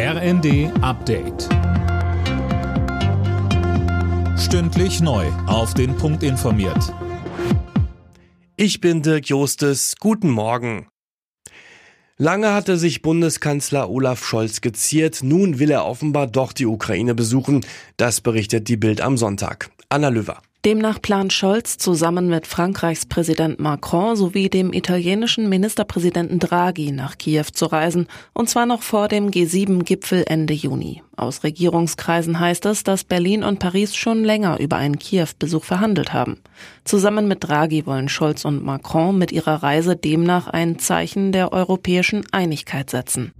RND Update. Stündlich neu. Auf den Punkt informiert. Ich bin Dirk Jostes. Guten Morgen. Lange hatte sich Bundeskanzler Olaf Scholz geziert. Nun will er offenbar doch die Ukraine besuchen. Das berichtet die Bild am Sonntag. Anna Löwer. Demnach plant Scholz zusammen mit Frankreichs Präsident Macron sowie dem italienischen Ministerpräsidenten Draghi nach Kiew zu reisen, und zwar noch vor dem G7-Gipfel Ende Juni. Aus Regierungskreisen heißt es, dass Berlin und Paris schon länger über einen Kiew-Besuch verhandelt haben. Zusammen mit Draghi wollen Scholz und Macron mit ihrer Reise demnach ein Zeichen der europäischen Einigkeit setzen.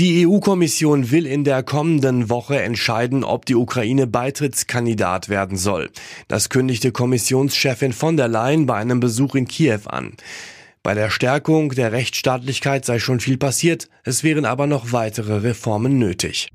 Die EU-Kommission will in der kommenden Woche entscheiden, ob die Ukraine Beitrittskandidat werden soll. Das kündigte Kommissionschefin von der Leyen bei einem Besuch in Kiew an. Bei der Stärkung der Rechtsstaatlichkeit sei schon viel passiert, es wären aber noch weitere Reformen nötig.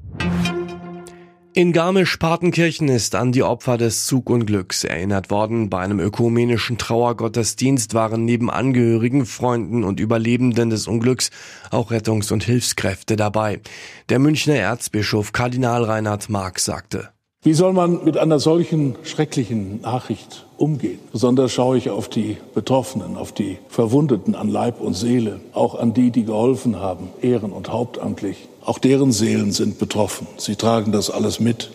In Garmisch-Partenkirchen ist an die Opfer des Zugunglücks erinnert worden. Bei einem ökumenischen Trauergottesdienst waren neben Angehörigen, Freunden und Überlebenden des Unglücks auch Rettungs- und Hilfskräfte dabei. Der Münchner Erzbischof Kardinal Reinhard Marx sagte. Wie soll man mit einer solchen schrecklichen Nachricht umgehen? Besonders schaue ich auf die Betroffenen, auf die Verwundeten an Leib und Seele, auch an die, die geholfen haben, ehren- und hauptamtlich. Auch deren Seelen sind betroffen. Sie tragen das alles mit.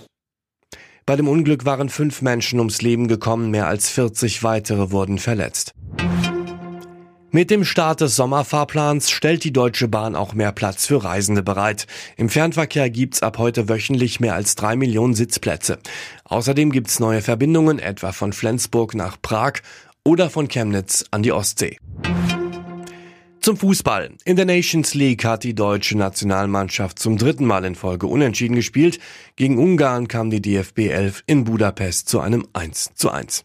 Bei dem Unglück waren fünf Menschen ums Leben gekommen, mehr als 40 weitere wurden verletzt. Mit dem Start des Sommerfahrplans stellt die Deutsche Bahn auch mehr Platz für Reisende bereit. Im Fernverkehr gibt's ab heute wöchentlich mehr als drei Millionen Sitzplätze. Außerdem gibt's neue Verbindungen, etwa von Flensburg nach Prag oder von Chemnitz an die Ostsee. Zum Fußball. In der Nations League hat die deutsche Nationalmannschaft zum dritten Mal in Folge unentschieden gespielt. Gegen Ungarn kam die DFB 11 in Budapest zu einem 1 zu 1.